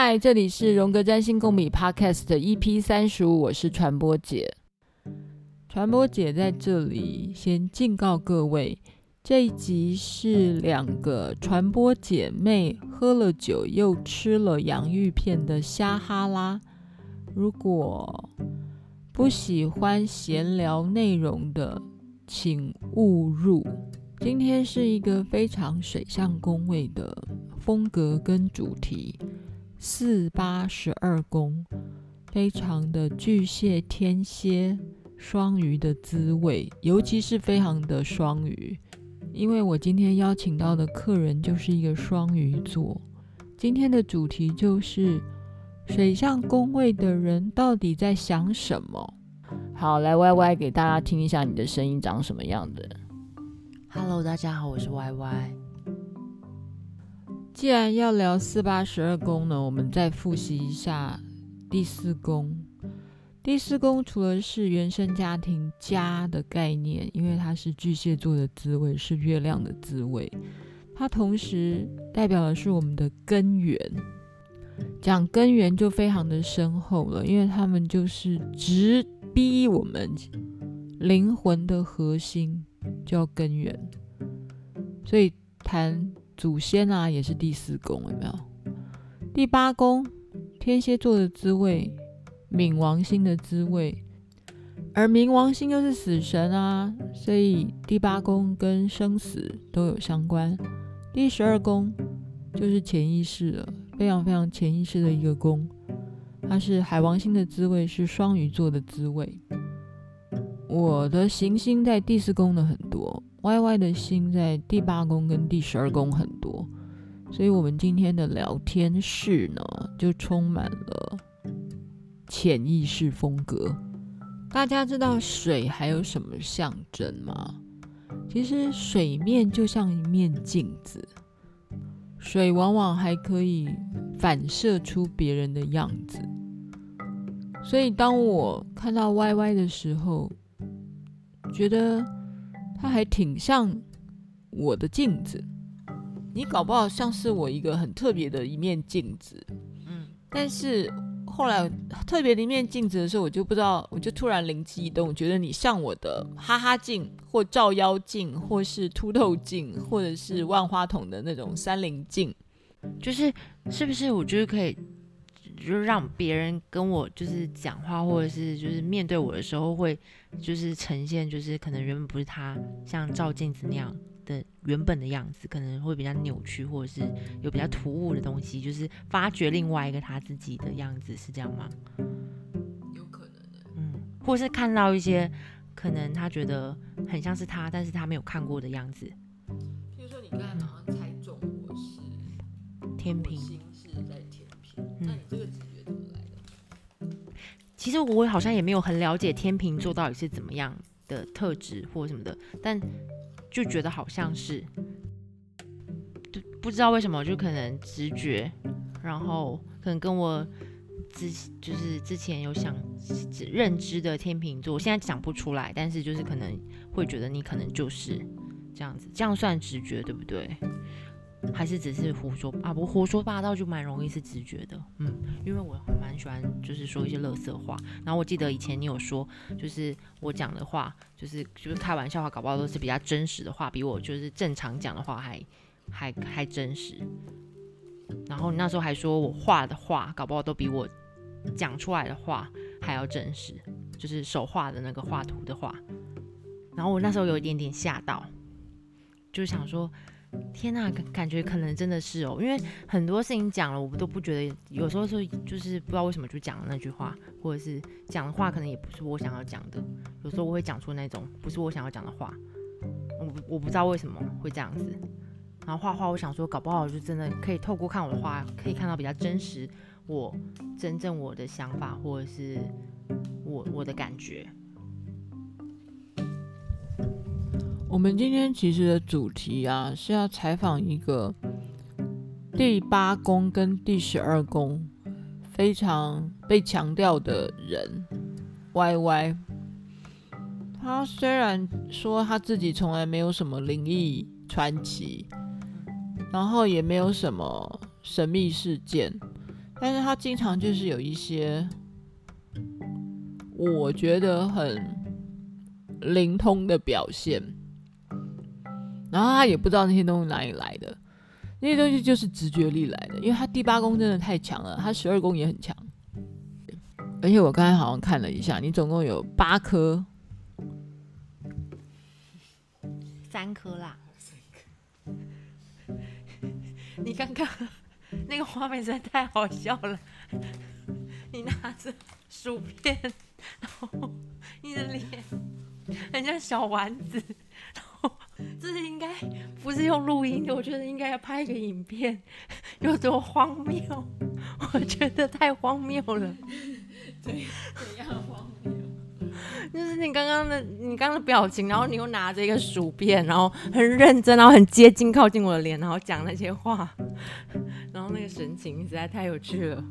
嗨，这里是荣格占星共笔 Podcast EP 三十五，我是传播姐。传播姐在这里先警告各位，这一集是两个传播姐妹喝了酒又吃了洋芋片的瞎哈拉。如果不喜欢闲聊内容的，请勿入。今天是一个非常水象宫位的风格跟主题，四八十二宫，非常的巨蟹、天蝎、双鱼的滋味，尤其是非常的双鱼，因为我今天邀请到的客人就是一个双鱼座。今天的主题就是水象宫位的人到底在想什么？好，来 Y Y 给大家听一下你的声音长什么样的。Hello，大家好，我是 Y Y。既然要聊四八十二宫呢，我们再复习一下第四宫。第四宫除了是原生家庭家的概念，因为它是巨蟹座的滋味，是月亮的滋味，它同时代表的是我们的根源。讲根源就非常的深厚了，因为他们就是直逼我们灵魂的核心。叫根源，所以谈祖先啊，也是第四宫，有没有？第八宫，天蝎座的滋味，冥王星的滋味，而冥王星又是死神啊，所以第八宫跟生死都有相关。第十二宫就是潜意识了，非常非常潜意识的一个宫，它是海王星的滋味，是双鱼座的滋味。我的行星在第四宫的很多，Y Y 的星在第八宫跟第十二宫很多，所以我们今天的聊天室呢，就充满了潜意识风格。大家知道水还有什么象征吗？其实水面就像一面镜子，水往往还可以反射出别人的样子。所以当我看到 Y Y 的时候，觉得它还挺像我的镜子，你搞不好像是我一个很特别的一面镜子，嗯，但是后来特别的一面镜子的时候，我就不知道，我就突然灵机一动，觉得你像我的哈哈镜，或照妖镜，或是凸透镜，或者是万花筒的那种三棱镜，就是是不是我就是可以？就是让别人跟我就是讲话，或者是就是面对我的时候，会就是呈现就是可能原本不是他像照镜子那样的原本的样子，可能会比较扭曲，或者是有比较突兀的东西，就是发掘另外一个他自己的样子，是这样吗？有可能的，嗯，或是看到一些可能他觉得很像是他，但是他没有看过的样子。比如说你刚才好像猜中我是天秤。那你这个直觉怎么来的？其实我好像也没有很了解天秤座到底是怎么样的特质或什么的，但就觉得好像是，就不知道为什么，就可能直觉，然后可能跟我之就是之前有想认知的天秤座，我现在讲不出来，但是就是可能会觉得你可能就是这样子，这样算直觉对不对？还是只是胡说啊？不胡说八道就蛮容易是直觉的，嗯，因为我蛮喜欢就是说一些垃圾话。然后我记得以前你有说，就是我讲的话，就是就是开玩笑话，搞不好都是比较真实的话，比我就是正常讲的话还还还真实。然后你那时候还说我画的画，搞不好都比我讲出来的话还要真实，就是手画的那个画图的画。然后我那时候有一点点吓到，就想说。天呐，感感觉可能真的是哦，因为很多事情讲了，我们都不觉得，有时候是就是不知道为什么就讲了那句话，或者是讲的话可能也不是我想要讲的，有时候我会讲出那种不是我想要讲的话，我我不知道为什么会这样子。然后画画，我想说，搞不好就真的可以透过看我的画，可以看到比较真实，我真正我的想法，或者是我我的感觉。我们今天其实的主题啊，是要采访一个第八宫跟第十二宫非常被强调的人，Y Y。他虽然说他自己从来没有什么灵异传奇，然后也没有什么神秘事件，但是他经常就是有一些我觉得很灵通的表现，然后他也不知道那些东西哪里来的，那些东西就是直觉力来的，因为他第八宫真的太强了，他十二宫也很强，而且我刚才好像看了一下，你总共有八颗，三颗啦，你刚刚。那个画面实在太好笑了，你拿着薯片，然后你的脸很像小丸子，这是应该不是用录音的，我觉得应该要拍一个影片，有多荒谬？我觉得太荒谬了。对，怎样荒谬？就是你刚刚的，你刚刚的表情，然后你又拿着一个薯片，然后很认真，然后很接近靠近我的脸，然后讲那些话。然后那个神情实在太有趣了。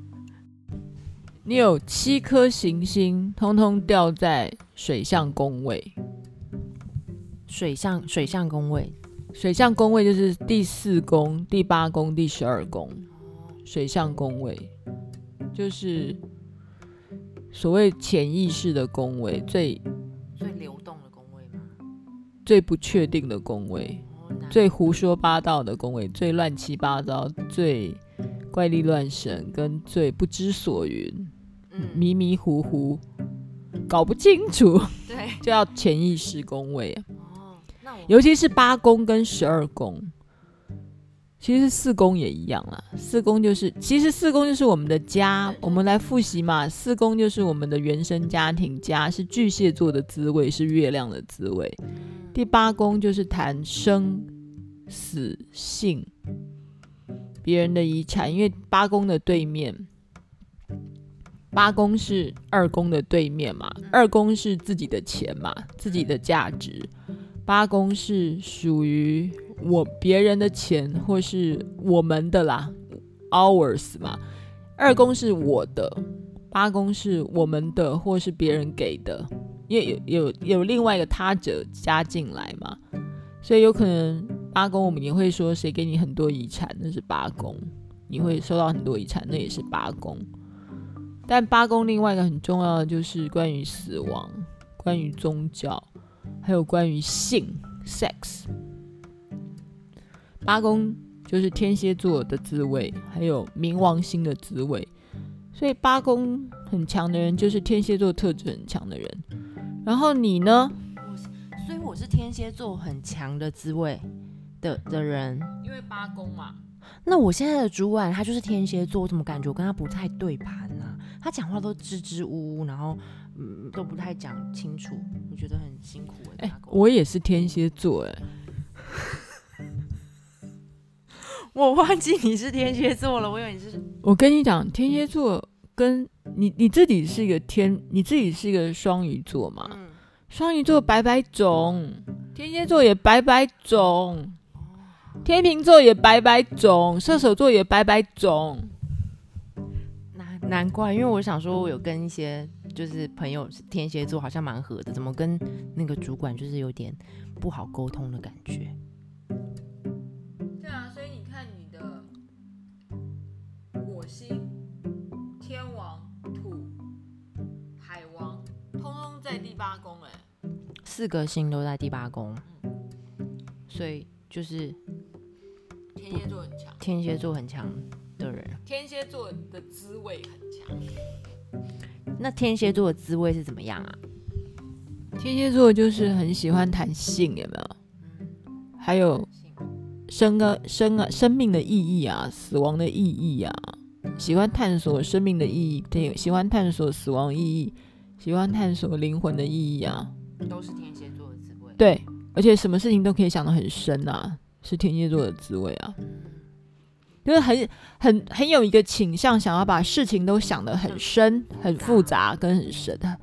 你有七颗行星，通通掉在水象宫位。水象水象宫位，水象宫位就是第四宫、第八宫、第十二宫。水象宫位就是所谓潜意识的宫位，最最流动的宫位吗？最不确定的宫位。最胡说八道的宫位，最乱七八糟，最怪力乱神，跟最不知所云，嗯、迷迷糊糊，搞不清楚，对，就要潜意识宫位。哦，尤其是八宫跟十二宫，其实四宫也一样啦。四宫就是，其实四宫就是我们的家。我们来复习嘛，四宫就是我们的原生家庭，家是巨蟹座的滋味，是月亮的滋味。第八宫就是谈生死性，别人的遗产，因为八宫的对面，八宫是二宫的对面嘛，二宫是自己的钱嘛，自己的价值，八宫是属于我别人的钱或是我们的啦，ours 嘛，二宫是我的，八宫是我们的或是别人给的。因为有有有另外一个他者加进来嘛，所以有可能八宫我们也会说谁给你很多遗产，那是八宫，你会收到很多遗产，那也是八宫。但八宫另外一个很重要的就是关于死亡、关于宗教，还有关于性 （sex）。八宫就是天蝎座的滋味，还有冥王星的滋味。所以八宫很强的人，就是天蝎座特质很强的人。然后你呢？我，所以我是天蝎座很强的滋味的的人，因为八宫嘛。那我现在的主管他就是天蝎座，我怎么感觉我跟他不太对盘呢、啊？他讲话都支支吾吾，然后嗯都不太讲清楚，我觉得很辛苦哎、欸。我也是天蝎座哎，我忘记你是天蝎座了，我以为你是。我跟你讲，天蝎座跟。你你自己是一个天，你自己是一个双鱼座嘛？嗯、双鱼座百百种，天蝎座也百百种，天秤座也百百种，射手座也百百种。难难怪，因为我想说，我有跟一些就是朋友天蝎座，好像蛮合的，怎么跟那个主管就是有点不好沟通的感觉？对啊，所以你看你的火星。天王、土、海王，通通在第八宫哎，四个星都在第八宫，所以就是天蝎座很强，天蝎座很强的人，天蝎座的滋味很强。那天蝎座的滋味是怎么样啊？天蝎座就是很喜欢谈性，有没有？还有生啊生啊生命的意义啊，死亡的意义啊，喜欢探索生命的意义，对，喜欢探索死亡意义。喜欢探索灵魂的意义啊，都是天蝎座的滋味。对，而且什么事情都可以想得很深啊，是天蝎座的滋味啊。就是很很很有一个倾向，想要把事情都想得很深、很复杂跟很深的。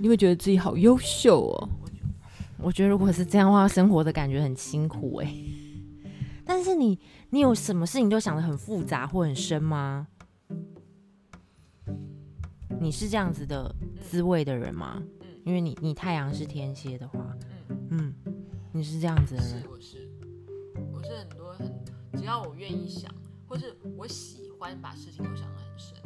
你会觉得自己好优秀哦。我觉得如果是这样的话，生活的感觉很辛苦哎。但是你你有什么事情都想得很复杂或很深吗？你是这样子的滋味的人吗？嗯，因为你你太阳是天蝎的话，嗯嗯，你是这样子的人。是，我是，我是很，只要我愿意想，或是我喜欢把事情都想得很深。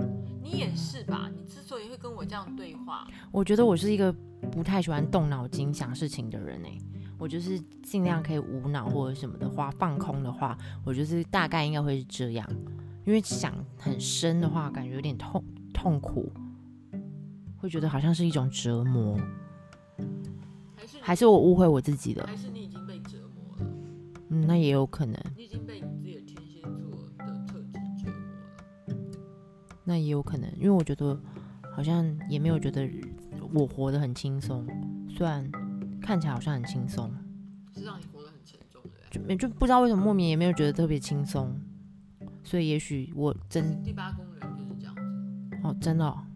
你也是吧？你之所以会跟我这样对话，我觉得我是一个不太喜欢动脑筋想事情的人哎、欸。我就是尽量可以无脑或者什么的话，放空的话，我就是大概应该会是这样。因为想很深的话，感觉有点痛痛苦，会觉得好像是一种折磨。还是还是我误会我自己了？还是你已经被折磨了？嗯，那也有可能。你已经被那也有可能，因为我觉得好像也没有觉得我活得很轻松，虽然。看起来好像很轻松，是让你活得很沉重的，就没就不知道为什么莫名也没有觉得特别轻松，所以也许我真第八宫人就是这样子哦，真的、哦，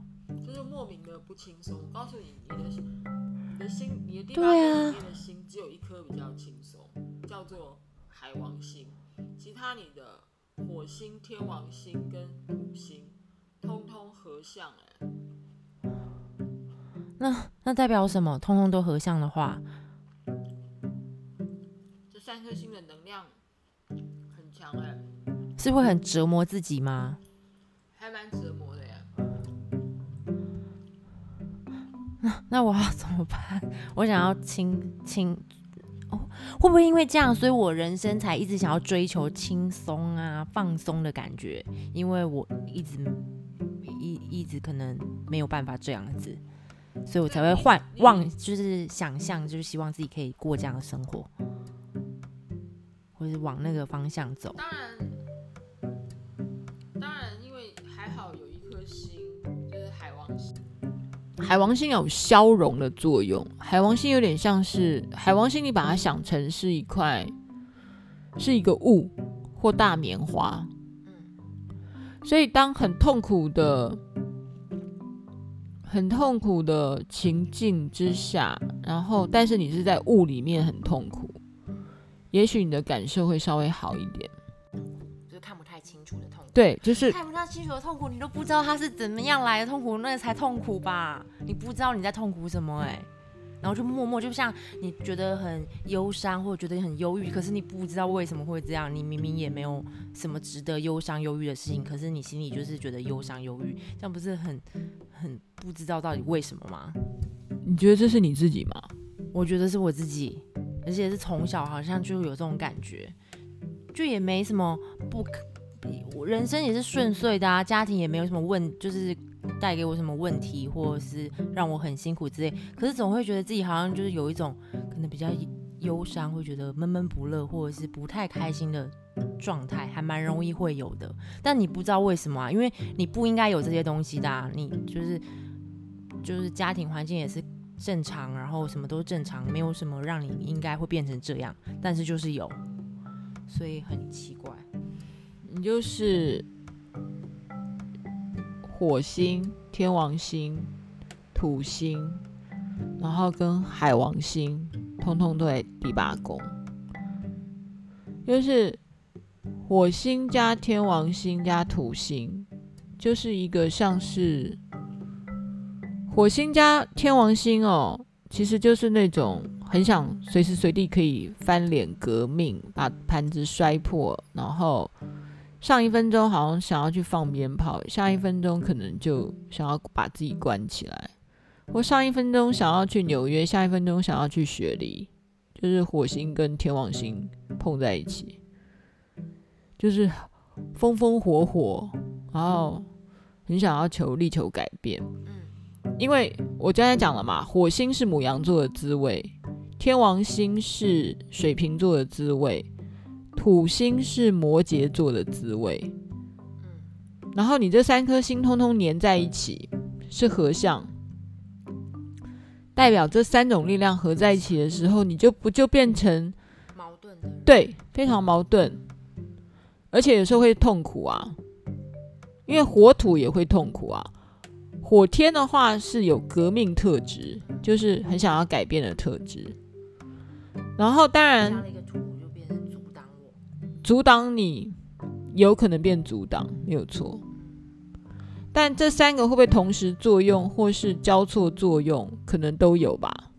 就是莫名的不轻松。我告诉你，你的你的心，你的第八宫里面的心只有一颗比较轻松，叫做海王星，其他你的火星、天王星跟土星通通合相哎。那那代表什么？通通都合相的话，这三颗星的能量很强哎，是会很折磨自己吗？还蛮折磨的呀。那那我要怎么办？我想要轻轻哦，会不会因为这样，所以我人生才一直想要追求轻松啊、放松的感觉？因为我一直一一直可能没有办法这样子。所以我才会幻望，就是想象，就是希望自己可以过这样的生活，或是往那个方向走。当然，当然，因为还好有一颗星，就是海王星。海王星有消融的作用，海王星有点像是海王星，你把它想成是一块，是一个雾或大棉花。所以当很痛苦的。很痛苦的情境之下，然后但是你是在雾里面很痛苦，也许你的感受会稍微好一点，就是看不太清楚的痛苦。对，就是看不太清楚的痛苦，你都不知道它是怎么样来的痛苦，那个才痛苦吧？你不知道你在痛苦什么，哎。然后就默默，就像你觉得很忧伤，或者觉得很忧郁，可是你不知道为什么会这样。你明明也没有什么值得忧伤、忧郁的事情，可是你心里就是觉得忧伤、忧郁，这样不是很很不知道到底为什么吗？你觉得这是你自己吗？我觉得是我自己，而且是从小好像就有这种感觉，就也没什么不可，我人生也是顺遂的啊，家庭也没有什么问，就是。带给我什么问题，或者是让我很辛苦之类，可是总会觉得自己好像就是有一种可能比较忧伤，会觉得闷闷不乐，或者是不太开心的状态，还蛮容易会有的。但你不知道为什么啊？因为你不应该有这些东西的，你就是就是家庭环境也是正常，然后什么都正常，没有什么让你应该会变成这样，但是就是有，所以很奇怪。你就是。火星、天王星、土星，然后跟海王星，通通都在第八宫。就是火星加天王星加土星，就是一个像是火星加天王星哦，其实就是那种很想随时随地可以翻脸革命，把盘子摔破，然后。上一分钟好像想要去放鞭炮，下一分钟可能就想要把自己关起来。我上一分钟想要去纽约，下一分钟想要去雪梨，就是火星跟天王星碰在一起，就是风风火火，然后很想要求力求改变。因为我刚才讲了嘛，火星是母羊座的滋味，天王星是水瓶座的滋味。土星是摩羯座的滋味，然后你这三颗星通通粘在一起是合相，代表这三种力量合在一起的时候，你就不就变成矛盾的？对，非常矛盾，而且有时候会痛苦啊，因为火土也会痛苦啊。火天的话是有革命特质，就是很想要改变的特质，然后当然。阻挡你，有可能变阻挡，没有错。但这三个会不会同时作用，或是交错作用，可能都有吧。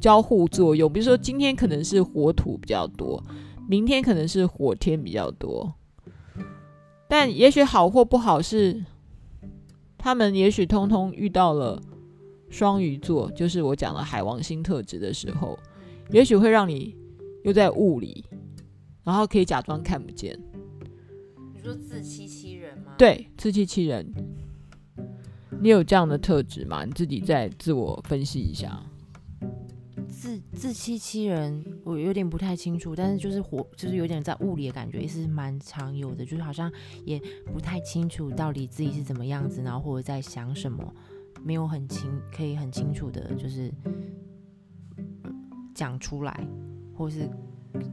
交互作用，比如说今天可能是火土比较多，明天可能是火天比较多。但也许好或不好是，他们也许通通遇到了双鱼座，就是我讲的海王星特质的时候，也许会让你又在雾里，然后可以假装看不见。你说自欺欺人吗？对，自欺欺人。你有这样的特质吗？你自己再自我分析一下。自自欺欺人，我有点不太清楚，但是就是活，就是有点在雾里的感觉，也是蛮常有的，就是好像也不太清楚到底自己是怎么样子，然后或者在想什么，没有很清，可以很清楚的，就是讲出来，或是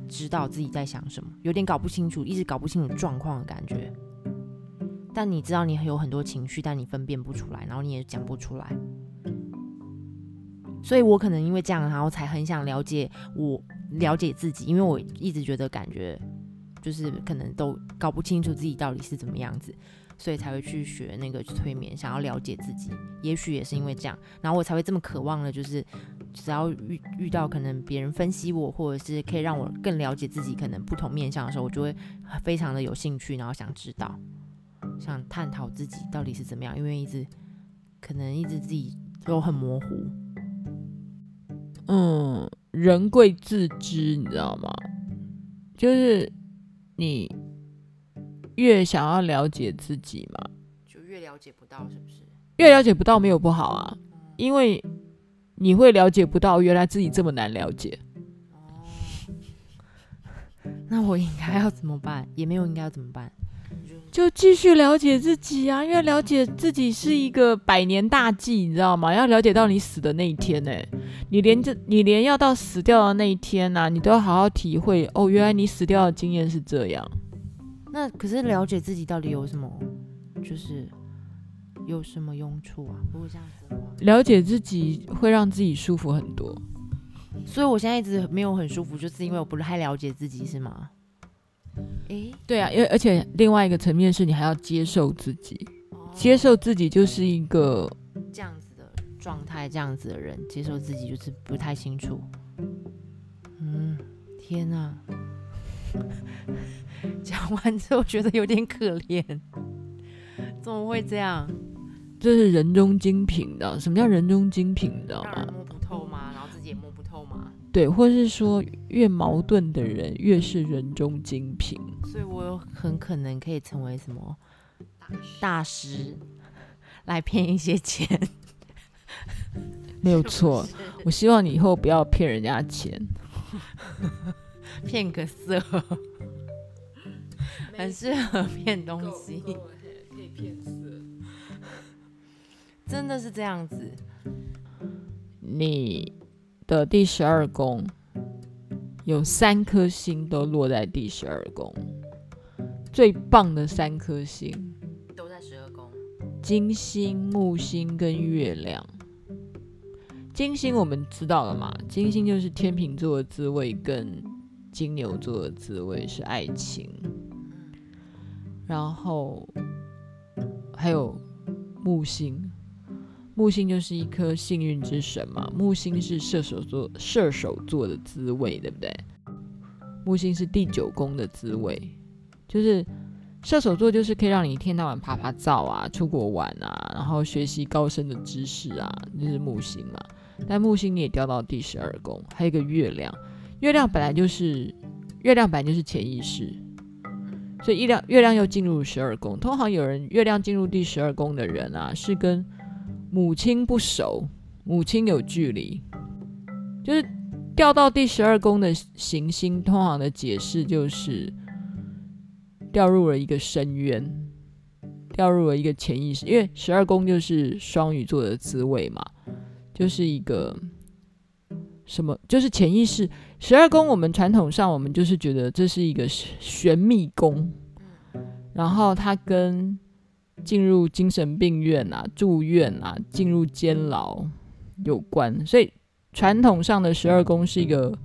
知道自己在想什么，有点搞不清楚，一直搞不清楚状况的感觉。但你知道你有很多情绪，但你分辨不出来，然后你也讲不出来。所以我可能因为这样，然后才很想了解我，了解自己，因为我一直觉得感觉就是可能都搞不清楚自己到底是怎么样子，所以才会去学那个催眠，想要了解自己。也许也是因为这样，然后我才会这么渴望的，就是只要遇遇到可能别人分析我，或者是可以让我更了解自己可能不同面向的时候，我就会非常的有兴趣，然后想知道，想探讨自己到底是怎么样，因为一直可能一直自己都很模糊。嗯，人贵自知，你知道吗？就是你越想要了解自己嘛，就越了解不到，是不是？越了解不到没有不好啊，因为你会了解不到，原来自己这么难了解。哦，那我应该要怎么办？也没有应该要怎么办。就继续了解自己啊，因为了解自己是一个百年大计，你知道吗？要了解到你死的那一天呢、欸，你连这，你连要到死掉的那一天呐、啊，你都要好好体会哦。原来你死掉的经验是这样。那可是了解自己到底有什么，就是有什么用处啊？如果这样子的话，了解自己会让自己舒服很多。所以我现在一直没有很舒服，就是因为我不太了解自己，是吗？诶，对啊，因为而且另外一个层面是你还要接受自己，哦、接受自己就是一个这样子的状态，这样子的人接受自己就是不太清楚。嗯，天哪！讲完之后觉得有点可怜，怎么会这样？这是人中精品的，什么叫人中精品？你知道吗？摸不透吗？然后自己也摸不透吗？对，或是说越矛盾的人越是人中精品，所以我有很可能可以成为什么大师，来骗一些钱，没有错。我希望你以后不要骗人家钱，骗个色，很适合骗东西，可以骗色，真的是这样子，你。的第十二宫有三颗星都落在第十二宫，最棒的三颗星都在十二宫：金星、木星跟月亮。金星我们知道了嘛？金星就是天秤座的滋味跟金牛座的滋味是爱情，然后还有木星。木星就是一颗幸运之神嘛，木星是射手座，射手座的滋味，对不对？木星是第九宫的滋味，就是射手座就是可以让你一天到晚趴趴走啊，出国玩啊，然后学习高深的知识啊，就是木星嘛。但木星你也掉到第十二宫，还有一个月亮，月亮本来就是月亮本来就是潜意识，所以月亮月亮又进入十二宫。通常有人月亮进入第十二宫的人啊，是跟母亲不熟，母亲有距离，就是掉到第十二宫的行星，通常的解释就是掉入了一个深渊，掉入了一个潜意识。因为十二宫就是双鱼座的滋味嘛，就是一个什么，就是潜意识。十二宫我们传统上我们就是觉得这是一个玄秘宫，然后它跟进入精神病院啊，住院啊，进入监牢有关，所以传统上的十二宫是一个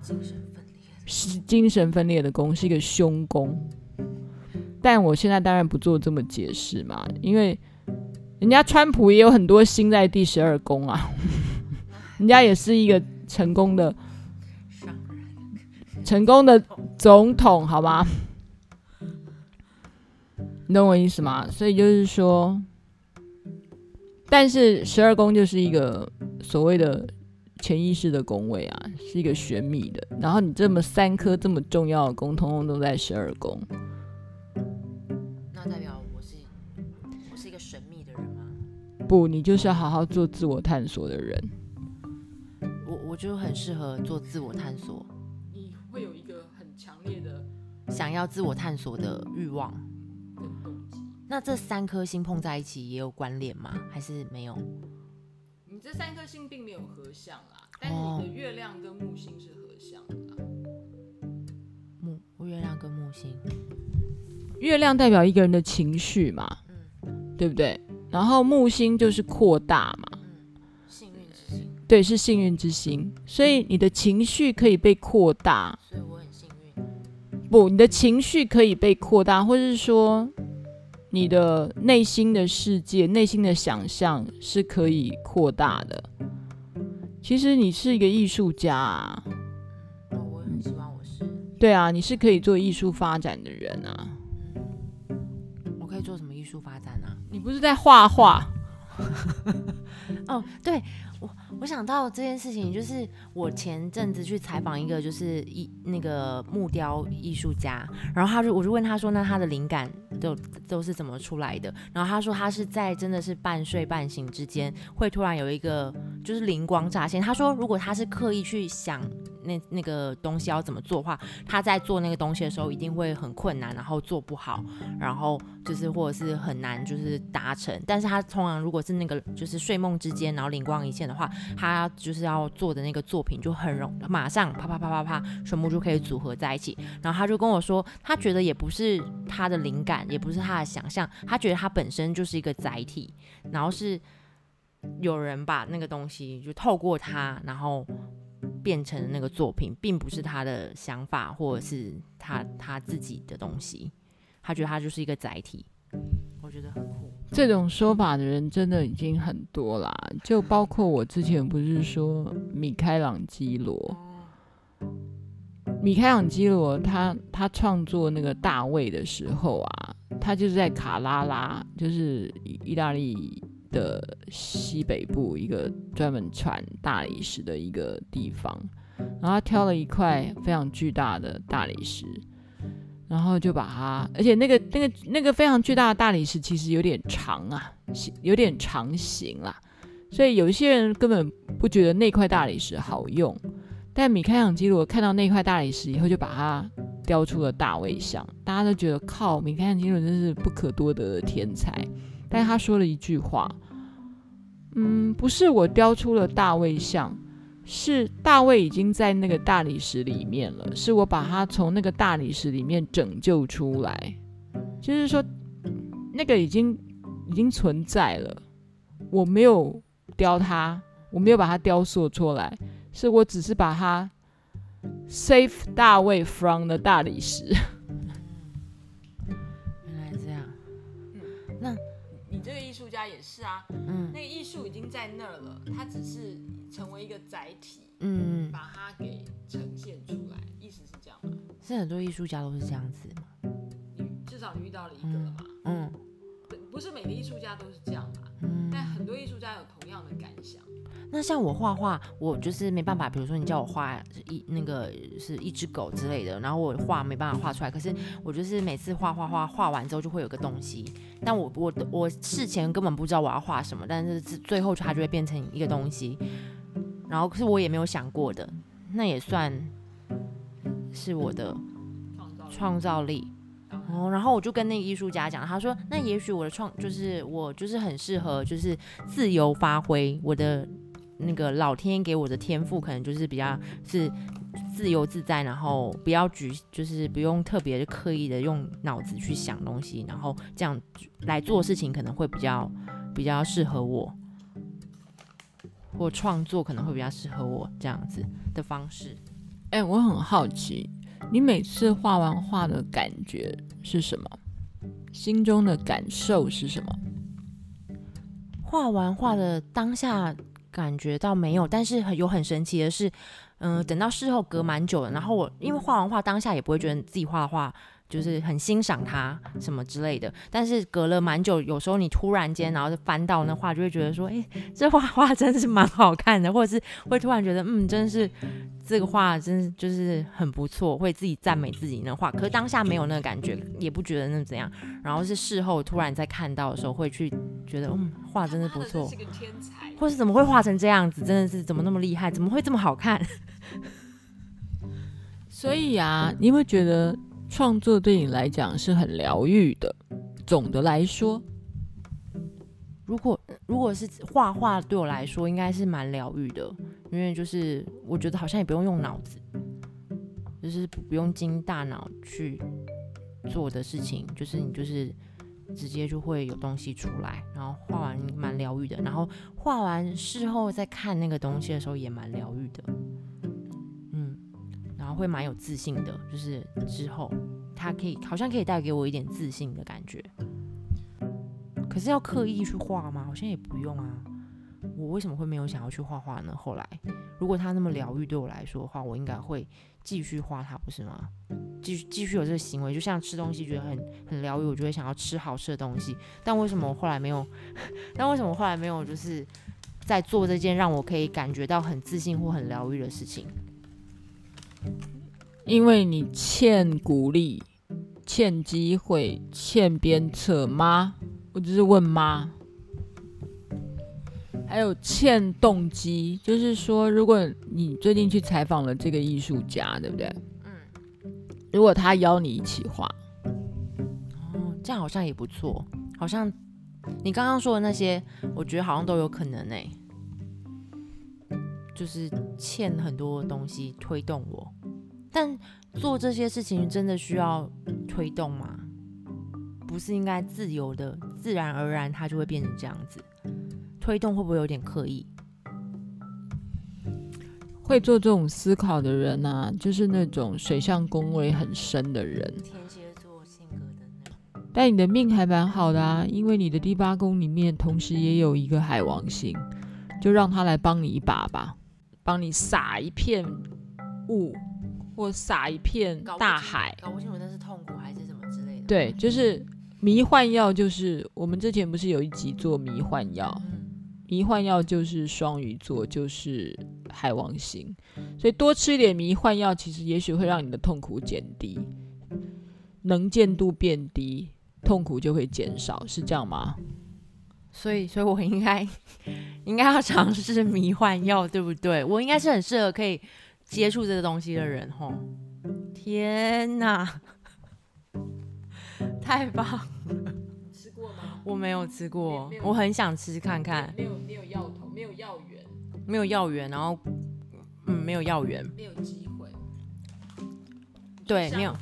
精神分裂的宫，是一个凶宫。但我现在当然不做这么解释嘛，因为人家川普也有很多星在第十二宫啊，人家也是一个成功的、成功的总统，好吗？你懂我意思吗？所以就是说，但是十二宫就是一个所谓的潜意识的宫位啊，是一个玄秘的。然后你这么三颗这么重要的宫，通通都在十二宫。那代表我是我是一个神秘的人吗？不，你就是要好好做自我探索的人。我我就很适合做自我探索。你会有一个很强烈的想要自我探索的欲望跟动机。那这三颗星碰在一起也有关联吗？还是没有？你这三颗星并没有合相啦，但是你的月亮跟木星是合相的。木月亮跟木星。月亮代表一个人的情绪嘛，嗯，对不对？然后木星就是扩大嘛，对，是幸运之星，所以你的情绪可以被扩大，所以我很幸运。不，你的情绪可以被扩大，或者是说你的内心的世界、内心的想象是可以扩大的。其实你是一个艺术家啊，哦，我很希望我是。对啊，你是可以做艺术发展的人啊。我可以做什么艺术发展呢、啊？你不是在画画？哦，对，我我想到这件事情，就是我前阵子去采访一个就是一那个木雕艺术家，然后他就我就问他说，那他的灵感都都是怎么出来的？然后他说他是在真的是半睡半醒之间，会突然有一个就是灵光乍现。他说如果他是刻意去想。那那个东西要怎么做的话，他在做那个东西的时候一定会很困难，然后做不好，然后就是或者是很难就是达成。但是他通常如果是那个就是睡梦之间，然后灵光一现的话，他就是要做的那个作品就很容马上啪啪啪啪啪，全部就可以组合在一起。然后他就跟我说，他觉得也不是他的灵感，也不是他的想象，他觉得他本身就是一个载体，然后是有人把那个东西就透过他，然后。变成那个作品，并不是他的想法，或者是他他自己的东西。他觉得他就是一个载体，我觉得很酷。这种说法的人真的已经很多啦，就包括我之前不是说米开朗基罗，米开朗基罗他他创作那个大卫的时候啊，他就是在卡拉拉，就是意大利。的西北部一个专门产大理石的一个地方，然后他挑了一块非常巨大的大理石，然后就把它，而且那个那个那个非常巨大的大理石其实有点长啊，有点长形啦，所以有一些人根本不觉得那块大理石好用，但米开朗基罗看到那块大理石以后，就把它雕出了大卫像，大家都觉得靠，米开朗基罗真是不可多得的天才。但他说了一句话，嗯，不是我雕出了大卫像，是大卫已经在那个大理石里面了，是我把他从那个大理石里面拯救出来，就是说那个已经已经存在了，我没有雕他，我没有把它雕塑出来，是我只是把它 save 大卫 from the 大理石。这样。那你这个艺术家。也是啊，嗯，那个艺术已经在那儿了，他只是成为一个载体，嗯，把它给呈现出来，意思是这样吗？是很多艺术家都是这样子吗？你至少你遇到了一个了吧？嗯，不是每个艺术家都是这样嘛，嗯，但很多艺术家有同样的感想。那像我画画，我就是没办法。比如说你叫我画一那个是一只狗之类的，然后我画没办法画出来。可是我就是每次画画画画完之后就会有个东西，但我我我事前根本不知道我要画什么，但是最后它就会变成一个东西。然后可是我也没有想过的，那也算是我的创造力。哦，然后我就跟那个艺术家讲，他说那也许我的创就是我就是很适合就是自由发挥我的。那个老天给我的天赋，可能就是比较是自由自在，然后不要局，就是不用特别刻意的用脑子去想东西，然后这样来做事情可能会比较比较适合我，或创作可能会比较适合我这样子的方式。哎、欸，我很好奇，你每次画完画的感觉是什么？心中的感受是什么？画完画的当下。感觉到没有，但是很有很神奇的是，嗯、呃，等到事后隔蛮久了，然后我因为画完画当下也不会觉得自己画的画就是很欣赏他什么之类的，但是隔了蛮久，有时候你突然间然后就翻到那画，就会觉得说，哎，这画画真的是蛮好看的，或者是会突然觉得，嗯，真是这个画真是就是很不错，会自己赞美自己那画，可是当下没有那个感觉，也不觉得那怎样，然后是事后突然再看到的时候，会去觉得，嗯，画真的不错，或是怎么会画成这样子，真的是怎么那么厉害，怎么会这么好看？所以啊，你会觉得？创作对你来讲是很疗愈的。总的来说，如果如果是画画，对我来说应该是蛮疗愈的，因为就是我觉得好像也不用用脑子，就是不用经大脑去做的事情，就是你就是直接就会有东西出来，然后画完蛮疗愈的，然后画完事后再看那个东西的时候也蛮疗愈的。会蛮有自信的，就是之后他可以好像可以带给我一点自信的感觉。可是要刻意去画吗？好像也不用啊。我为什么会没有想要去画画呢？后来如果他那么疗愈对我来说的话，我应该会继续画它，不是吗？继续继续有这个行为，就像吃东西觉得很很疗愈，我就会想要吃好吃的东西。但为什么我后来没有？但为什么后来没有？就是在做这件让我可以感觉到很自信或很疗愈的事情。因为你欠鼓励、欠机会、欠鞭策吗？我只是问吗？还有欠动机，就是说，如果你最近去采访了这个艺术家，对不对？嗯。如果他邀你一起画，哦，这样好像也不错。好像你刚刚说的那些，我觉得好像都有可能诶。就是欠很多东西推动我。但做这些事情真的需要推动吗？不是应该自由的、自然而然，它就会变成这样子。推动会不会有点刻意？会做这种思考的人呢、啊，就是那种水象宫位很深的人。天蝎座性格的那种。但你的命还蛮好的啊，因为你的第八宫里面同时也有一个海王星，就让他来帮你一把吧，帮你撒一片雾。或撒一片大海，搞不清楚那是痛苦还是什么之类的。对，就是迷幻药，就是我们之前不是有一集做迷幻药，嗯、迷幻药就是双鱼座，就是海王星，所以多吃一点迷幻药，其实也许会让你的痛苦减低，能见度变低，痛苦就会减少，是这样吗？所以，所以我应该 应该要尝试迷幻药，对不对？我应该是很适合可以。接触这个东西的人，吼，天哪，太棒了！吃过吗？我没有吃过，我很想吃看看。没有没有药头，没有药源，没有药源，然后嗯，没有药源，没有机会。对，没有。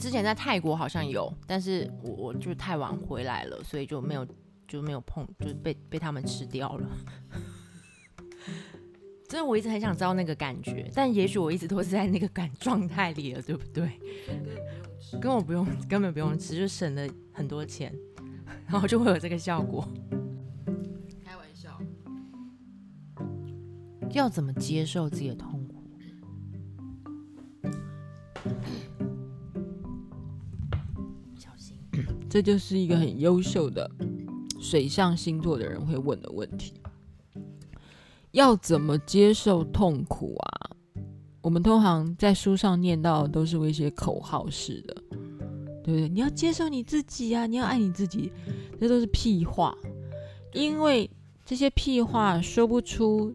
之前在泰国好像有，但是我我就太晚回来了，所以就没有就没有碰，就被被他们吃掉了。真的，我一直很想知道那个感觉，但也许我一直都是在那个感状态里了，对不对？根本不用，根本不用吃，就省了很多钱，然后就会有这个效果。开玩笑，要怎么接受自己的痛苦？这就是一个很优秀的水象星座的人会问的问题。要怎么接受痛苦啊？我们通常在书上念到的都是一些口号式的，对不对？你要接受你自己啊，你要爱你自己，这都是屁话。因为这些屁话说不出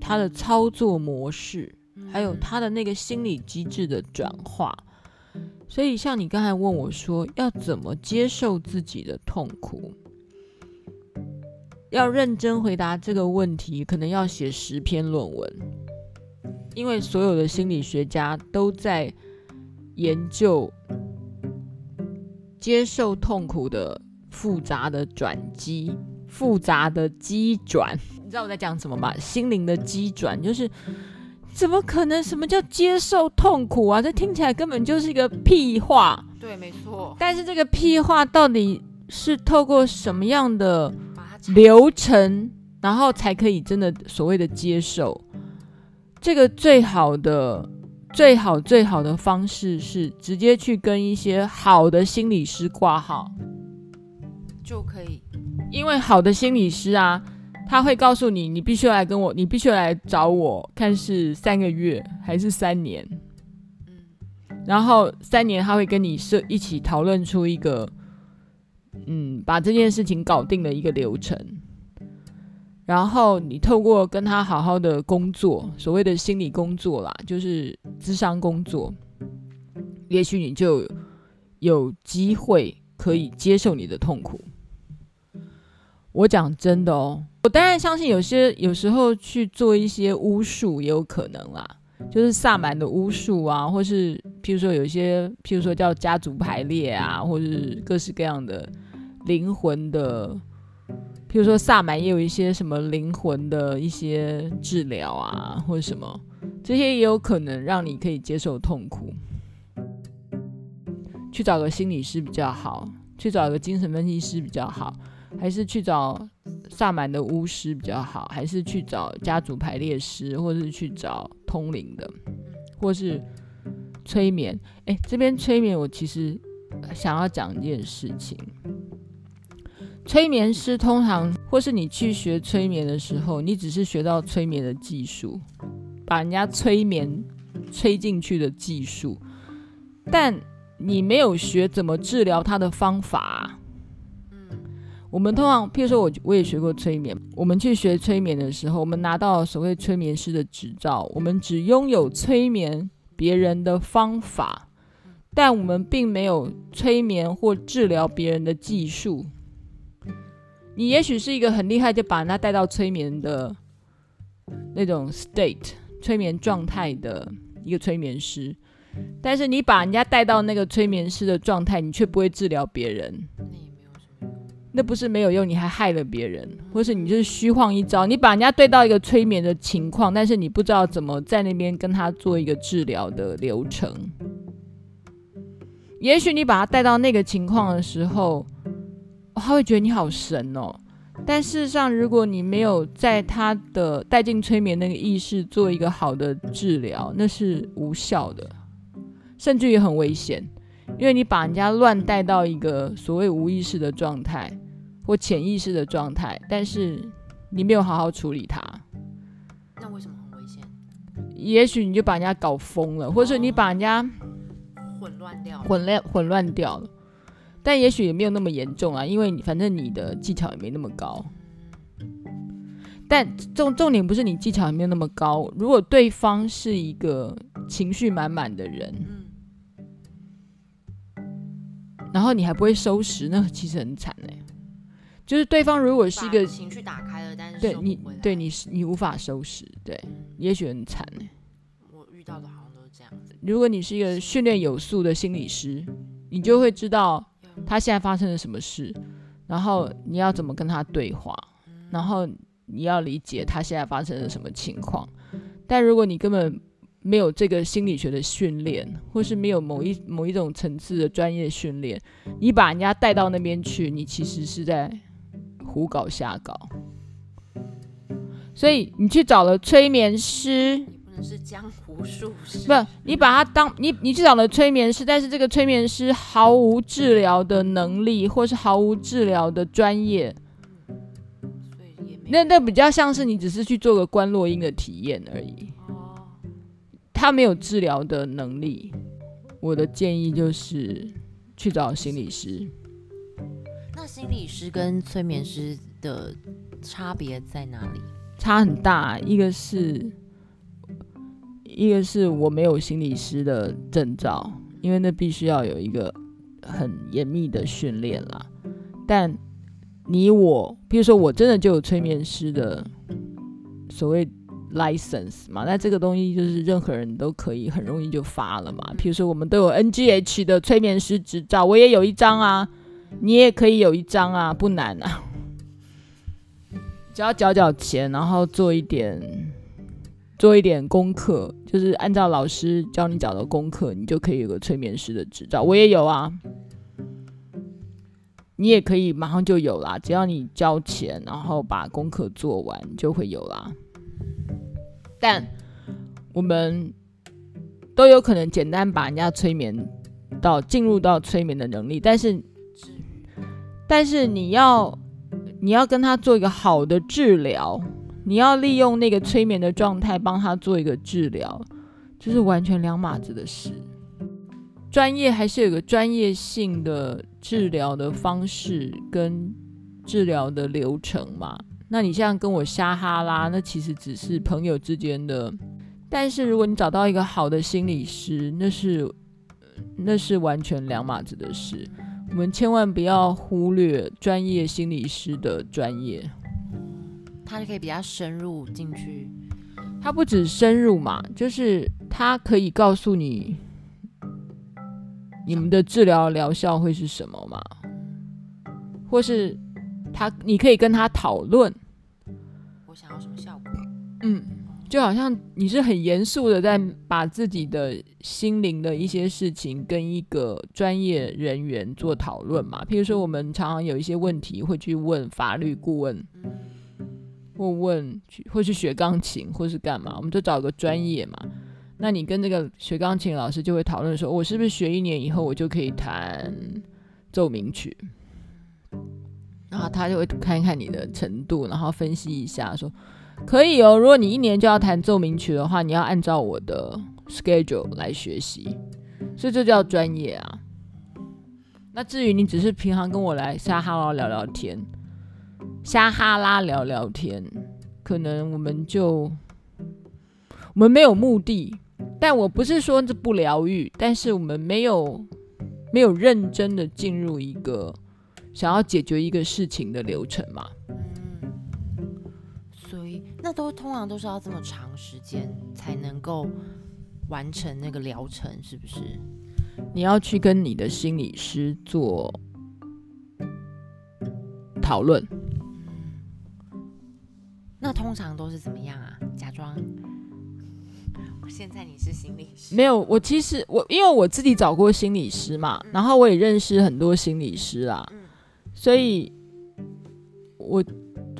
他的操作模式，还有他的那个心理机制的转化。所以，像你刚才问我说，要怎么接受自己的痛苦？要认真回答这个问题，可能要写十篇论文，因为所有的心理学家都在研究接受痛苦的复杂的转机、复杂的机转。你知道我在讲什么吗？心灵的机转，就是怎么可能？什么叫接受痛苦啊？这听起来根本就是一个屁话。对，没错。但是这个屁话到底是透过什么样的流程，然后才可以真的所谓的接受。这个最好的、最好、最好的方式是直接去跟一些好的心理师挂号，就可以。因为好的心理师啊，他会告诉你，你必须要来跟我，你必须要来找我，看是三个月还是三年。然后三年他会跟你设一起讨论出一个，嗯，把这件事情搞定的一个流程。然后你透过跟他好好的工作，所谓的心理工作啦，就是智商工作，也许你就有机会可以接受你的痛苦。我讲真的哦，我当然相信有些有时候去做一些巫术也有可能啦，就是萨满的巫术啊，或是譬如说有一些譬如说叫家族排列啊，或是各式各样的灵魂的。比如说，萨满也有一些什么灵魂的一些治疗啊，或者什么，这些也有可能让你可以接受痛苦。去找个心理师比较好，去找个精神分析师比较好，还是去找萨满的巫师比较好，还是去找家族排列师，或者是去找通灵的，或是催眠？诶，这边催眠，我其实想要讲一件事情。催眠师通常，或是你去学催眠的时候，你只是学到催眠的技术，把人家催眠催进去的技术，但你没有学怎么治疗他的方法。我们通常，譬如说我我也学过催眠，我们去学催眠的时候，我们拿到所谓催眠师的执照，我们只拥有催眠别人的方法，但我们并没有催眠或治疗别人的技术。你也许是一个很厉害，就把人家带到催眠的那种 state 催眠状态的一个催眠师，但是你把人家带到那个催眠师的状态，你却不会治疗别人，那。不是没有用，你还害了别人，或是你就是虚晃一招，你把人家对到一个催眠的情况，但是你不知道怎么在那边跟他做一个治疗的流程。也许你把他带到那个情况的时候。他会觉得你好神哦，但事实上，如果你没有在他的带进催眠那个意识做一个好的治疗，那是无效的，甚至于很危险，因为你把人家乱带到一个所谓无意识的状态或潜意识的状态，但是你没有好好处理它，那为什么很危险？也许你就把人家搞疯了，或者你把人家混乱掉，混乱混乱掉了。但也许也没有那么严重啊，因为你反正你的技巧也没那么高。但重重点不是你技巧也没有那么高，如果对方是一个情绪满满的人，然后你还不会收拾，那其实很惨哎。就是对方如果是一个情绪打开了，但是对你对你是你无法收拾，对，也许很惨哎。我遇到的好像都是这样子。如果你是一个训练有素的心理师，你就会知道。他现在发生了什么事？然后你要怎么跟他对话？然后你要理解他现在发生了什么情况。但如果你根本没有这个心理学的训练，或是没有某一某一种层次的专业训练，你把人家带到那边去，你其实是在胡搞瞎搞。所以你去找了催眠师。不能是江湖术士，不，你把他当你，你去找了催眠师，但是这个催眠师毫无治疗的能力，或是毫无治疗的专业，那那比较像是你只是去做个观落音的体验而已。他没有治疗的能力，我的建议就是去找心理师。心理师跟催眠师的差别在哪里？差很大，一个是。一个是我没有心理师的证照，因为那必须要有一个很严密的训练啦。但你我，比如说我真的就有催眠师的所谓 license 嘛，那这个东西就是任何人都可以很容易就发了嘛。比如说我们都有 NGH 的催眠师执照，我也有一张啊，你也可以有一张啊，不难啊，只要缴缴钱，然后做一点。做一点功课，就是按照老师教你讲的功课，你就可以有个催眠师的执照。我也有啊。你也可以马上就有啦，只要你交钱，然后把功课做完就会有啦。但我们都有可能简单把人家催眠到进入到催眠的能力，但是但是你要你要跟他做一个好的治疗，你要利用那个催眠的状态帮他做一个治疗，就是完全两码子的事。专业还是有个专业性的治疗的方式跟治疗的流程嘛。那你现在跟我瞎哈拉，那其实只是朋友之间的。但是如果你找到一个好的心理师，那是那是完全两码子的事。我们千万不要忽略专业心理师的专业，他就可以比较深入进去。他不止深入嘛，就是他可以告诉你。你们的治疗疗效会是什么吗？或是他，你可以跟他讨论。我想要什么效果？嗯，就好像你是很严肃的在把自己的心灵的一些事情跟一个专业人员做讨论嘛。譬如说，我们常常有一些问题会去问法律顾问，或问，或去学钢琴，或是干嘛，我们就找个专业嘛。那你跟这个学钢琴老师就会讨论说，我是不是学一年以后我就可以弹奏鸣曲？然后他就会看一看你的程度，然后分析一下说，可以哦。如果你一年就要弹奏鸣曲的话，你要按照我的 schedule 来学习，所以这叫专业啊。那至于你只是平常跟我来瞎哈拉聊聊天，瞎哈拉聊聊天，可能我们就我们没有目的。但我不是说这不疗愈，但是我们没有没有认真的进入一个想要解决一个事情的流程嘛。那都通常都是要这么长时间才能够完成那个疗程，是不是？你要去跟你的心理师做讨论。嗯，那通常都是怎么样啊？假装。现在你是心理师？没有，我其实我因为我自己找过心理师嘛，嗯、然后我也认识很多心理师啊，嗯、所以我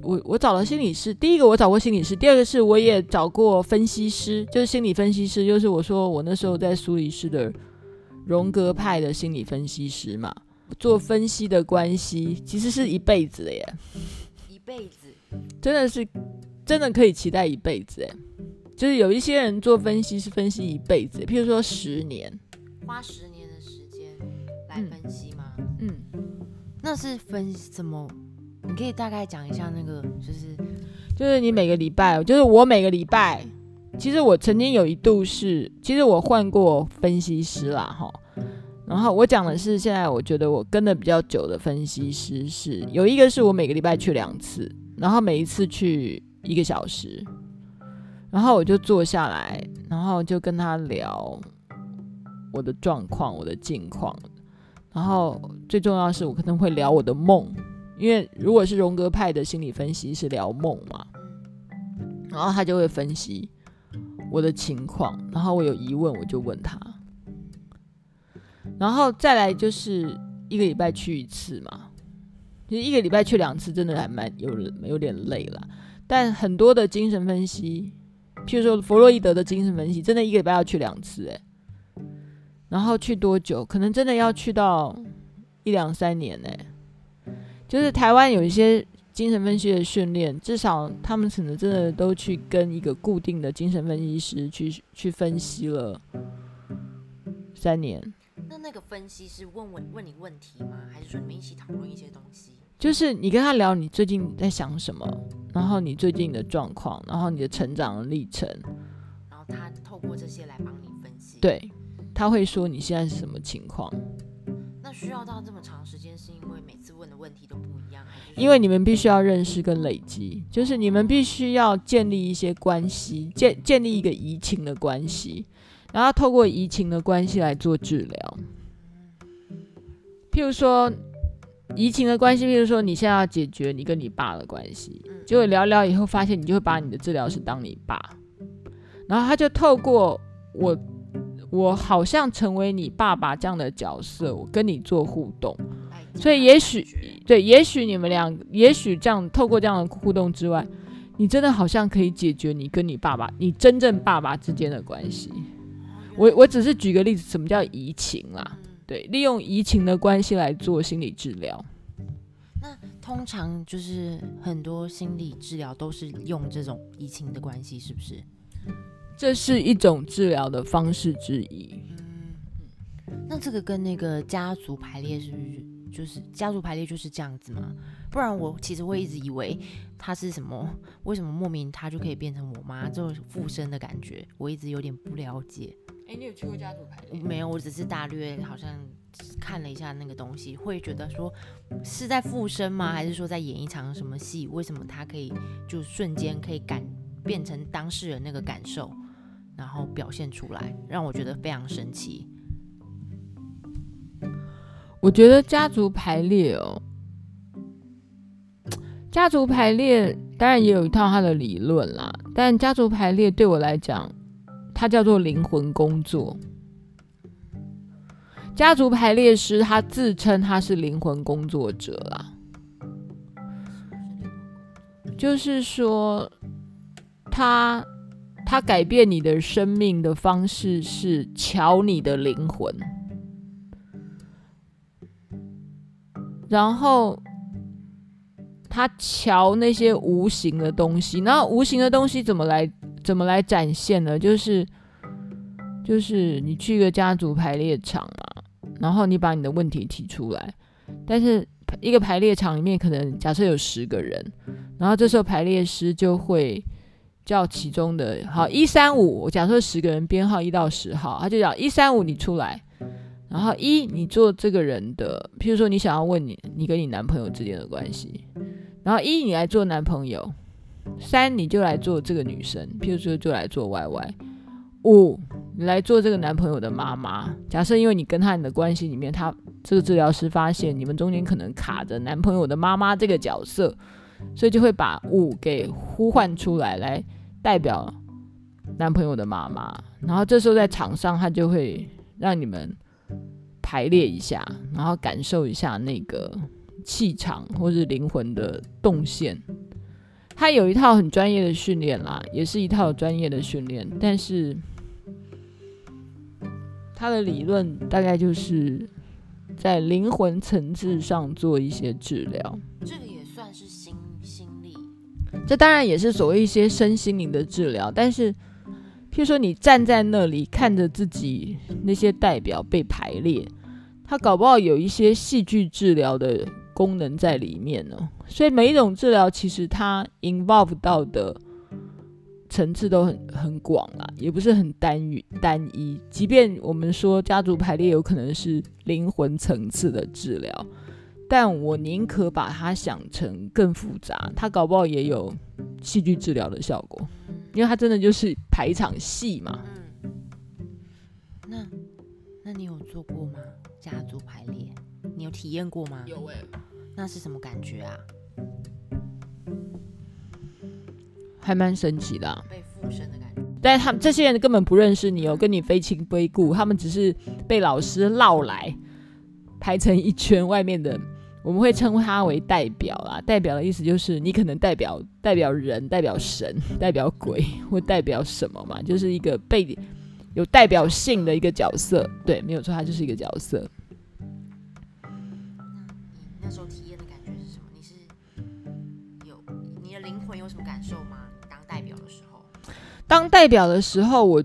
我我找了心理师。第一个我找过心理师，第二个是我也找过分析师，就是心理分析师，就是我说我那时候在苏黎世的荣格派的心理分析师嘛，做分析的关系其实是一辈子的耶，一辈子真的是真的可以期待一辈子哎。就是有一些人做分析是分析一辈子，譬如说十年，花十年的时间来分析吗？嗯，那是分析什么？你可以大概讲一下那个，就是就是你每个礼拜，就是我每个礼拜，其实我曾经有一度是，其实我换过分析师啦，哈。然后我讲的是现在我觉得我跟的比较久的分析师是有一个是我每个礼拜去两次，然后每一次去一个小时。然后我就坐下来，然后就跟他聊我的状况、我的近况。然后最重要是，我可能会聊我的梦，因为如果是荣格派的心理分析是聊梦嘛。然后他就会分析我的情况，然后我有疑问我就问他。然后再来就是一个礼拜去一次嘛，其实一个礼拜去两次真的还蛮有有点累了。但很多的精神分析。譬如说，弗洛伊德的精神分析，真的一个礼拜要去两次，哎，然后去多久？可能真的要去到一两三年，哎，就是台湾有一些精神分析的训练，至少他们可能真的都去跟一个固定的精神分析师去去分析了三年。那那个分析师问问问你问题吗？还是说你们一起讨论一些东西？就是你跟他聊你最近在想什么，然后你最近的状况，然后你的成长的历程，然后他透过这些来帮你分析。对，他会说你现在是什么情况。那需要到这么长时间，是因为每次问的问题都不一样，因为你们必须要认识跟累积，就是你们必须要建立一些关系，建建立一个移情的关系，然后透过移情的关系来做治疗。譬如说。移情的关系，譬如说你现在要解决你跟你爸的关系，结果聊聊以后发现，你就会把你的治疗师当你爸，然后他就透过我，我好像成为你爸爸这样的角色，我跟你做互动，所以也许对，也许你们俩，也许这样透过这样的互动之外，你真的好像可以解决你跟你爸爸，你真正爸爸之间的关系。我我只是举个例子，什么叫移情啦？对，利用移情的关系来做心理治疗。那通常就是很多心理治疗都是用这种移情的关系，是不是？这是一种治疗的方式之一。嗯，那这个跟那个家族排列是不是就是家族排列就是这样子吗？不然我其实会一直以为他是什么？为什么莫名他就可以变成我妈这种附身的感觉？我一直有点不了解。哎，你有去过家族排列？没有，我只是大略好像看了一下那个东西，会觉得说是在附身吗？还是说在演一场什么戏？为什么他可以就瞬间可以感变成当事人那个感受？然后表现出来，让我觉得非常神奇。我觉得家族排列哦，家族排列当然也有一套它的理论啦，但家族排列对我来讲，它叫做灵魂工作。家族排列师他自称他是灵魂工作者啦，就是说他。他改变你的生命的方式是瞧你的灵魂，然后他瞧那些无形的东西，然后无形的东西怎么来怎么来展现呢？就是就是你去一个家族排列场嘛，然后你把你的问题提出来，但是一个排列场里面可能假设有十个人，然后这时候排列师就会。叫其中的好一三五，我假设十个人编号一到十号，他就讲一三五你出来，然后一你做这个人的，譬如说你想要问你你跟你男朋友之间的关系，然后一你来做男朋友，三你就来做这个女生，譬如说就来做 Y Y，五你来做这个男朋友的妈妈。假设因为你跟他你的关系里面，他这个治疗师发现你们中间可能卡着男朋友的妈妈这个角色，所以就会把五给呼唤出来来。代表男朋友的妈妈，然后这时候在场上，他就会让你们排列一下，然后感受一下那个气场或是灵魂的动线。他有一套很专业的训练啦，也是一套专业的训练，但是他的理论大概就是在灵魂层次上做一些治疗。这个也算是心心理。这当然也是所谓一些身心灵的治疗，但是，譬如说你站在那里看着自己那些代表被排列，它搞不好有一些戏剧治疗的功能在里面呢。所以每一种治疗其实它 involve 到的层次都很很广啊，也不是很单一单一。即便我们说家族排列有可能是灵魂层次的治疗。但我宁可把它想成更复杂，它搞不好也有戏剧治疗的效果，因为他真的就是排一场戏嘛。嗯，那那你有做过吗？家族排列，你有体验过吗？有哎、欸，那是什么感觉啊？还蛮神奇的、啊，被附身的感觉。但他们这些人根本不认识你哦，跟你非亲非故，他们只是被老师绕来排成一圈，外面的。我们会称呼他为代表啦，代表的意思就是你可能代表代表人、代表神、代表鬼或代表什么嘛，就是一个被有代表性的一个角色。对，没有错，他就是一个角色。那你那时候体验的感觉是什么？你是有你的灵魂有什么感受吗？当代表的时候？当代表的时候，我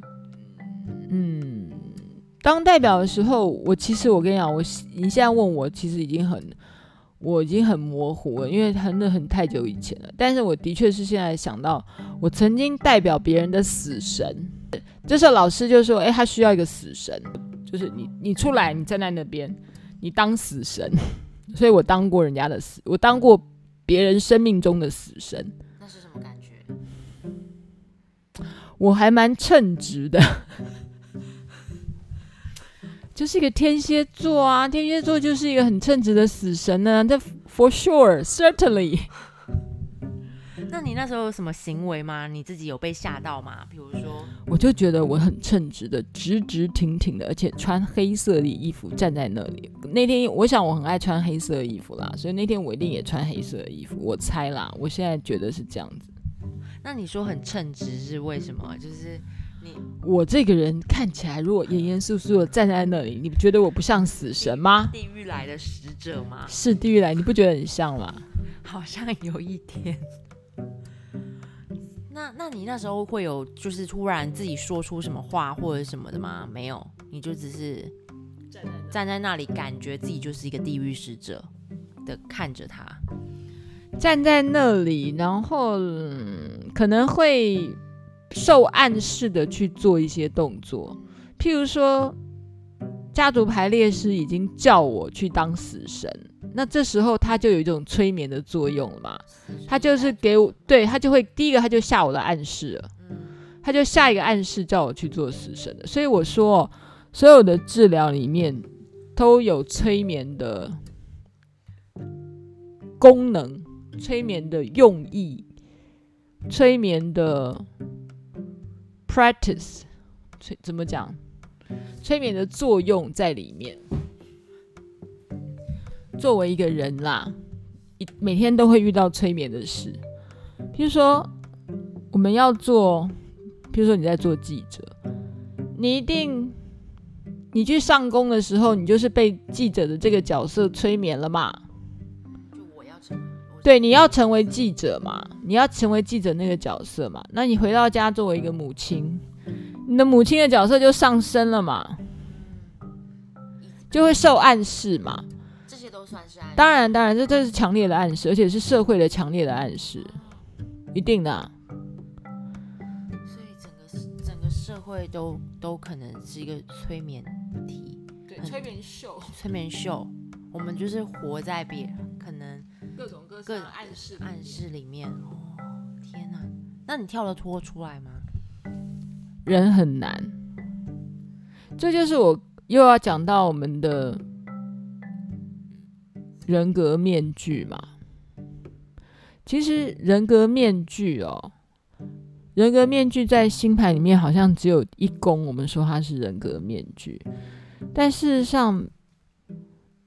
嗯，当代表的时候，我其实我跟你讲，我你现在问我，其实已经很。我已经很模糊了，因为很很太久以前了。但是我的确是现在想到，我曾经代表别人的死神。这时候老师就说：“哎，他需要一个死神，就是你，你出来，你站在那边，你当死神。”所以我当过人家的死，我当过别人生命中的死神。那是什么感觉？我还蛮称职的。就是一个天蝎座啊，天蝎座就是一个很称职的死神呢、啊。这 for sure, certainly，那你那时候有什么行为吗？你自己有被吓到吗？比如说，我就觉得我很称职的，直直挺挺的，而且穿黑色的衣服站在那里。那天我想我很爱穿黑色的衣服啦，所以那天我一定也穿黑色的衣服。我猜啦，我现在觉得是这样子。那你说很称职是为什么？就是。你我这个人看起来如果严严肃肃的站在那里，你不觉得我不像死神吗？地狱来的使者吗？是地狱来，你不觉得很像吗？好像有一点。那那你那时候会有就是突然自己说出什么话或者什么的吗？没有，你就只是站在那里，感觉自己就是一个地狱使者的看着他，站在那里，然后、嗯、可能会。受暗示的去做一些动作，譬如说，家族排列师已经叫我去当死神，那这时候他就有一种催眠的作用了嘛，他就是给我，对，他就会第一个他就下我的暗示了，他就下一个暗示叫我去做死神的，所以我说，所有的治疗里面都有催眠的功能，催眠的用意，催眠的。Practice，催怎么讲？催眠的作用在里面。作为一个人啦，一每天都会遇到催眠的事。譬如说，我们要做，譬如说你在做记者，你一定，你去上工的时候，你就是被记者的这个角色催眠了嘛？对，你要成为记者嘛？你要成为记者那个角色嘛？那你回到家作为一个母亲，你的母亲的角色就上升了嘛？就会受暗示嘛？这些都算是暗示。当然，当然，这这是强烈的暗示，而且是社会的强烈的暗示，一定的啊。所以整个整个社会都都可能是一个催眠体，对，催眠秀，催眠秀。我们就是活在别可能。各种暗示暗示里面哦，天哪！那你跳了脱出来吗？人很难，这就是我又要讲到我们的人格面具嘛。其实人格面具哦，人格面具在星盘里面好像只有一宫，我们说它是人格面具，但事实上，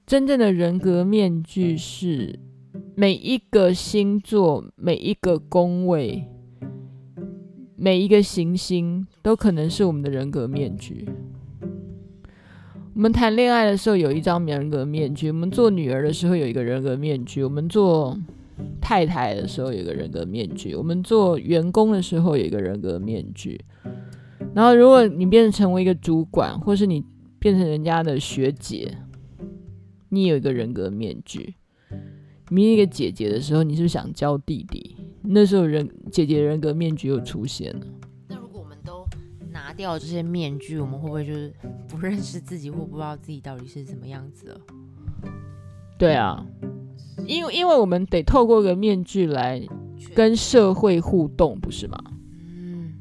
真正的人格面具是。每一个星座、每一个宫位、每一个行星，都可能是我们的人格面具。我们谈恋爱的时候有一张人格面具，我们做女儿的时候有一个人格面具，我们做太太的时候有一个人格面具，我们做员工的时候有一个人格面具。然后，如果你变成成为一个主管，或是你变成人家的学姐，你有一个人格面具。迷一个姐姐的时候，你是不是想教弟弟？那时候人姐姐人格面具又出现了。那如果我们都拿掉这些面具，我们会不会就是不认识自己，或不知道自己到底是什么样子了？对啊，因为因为我们得透过个面具来跟社会互动，不是吗？嗯，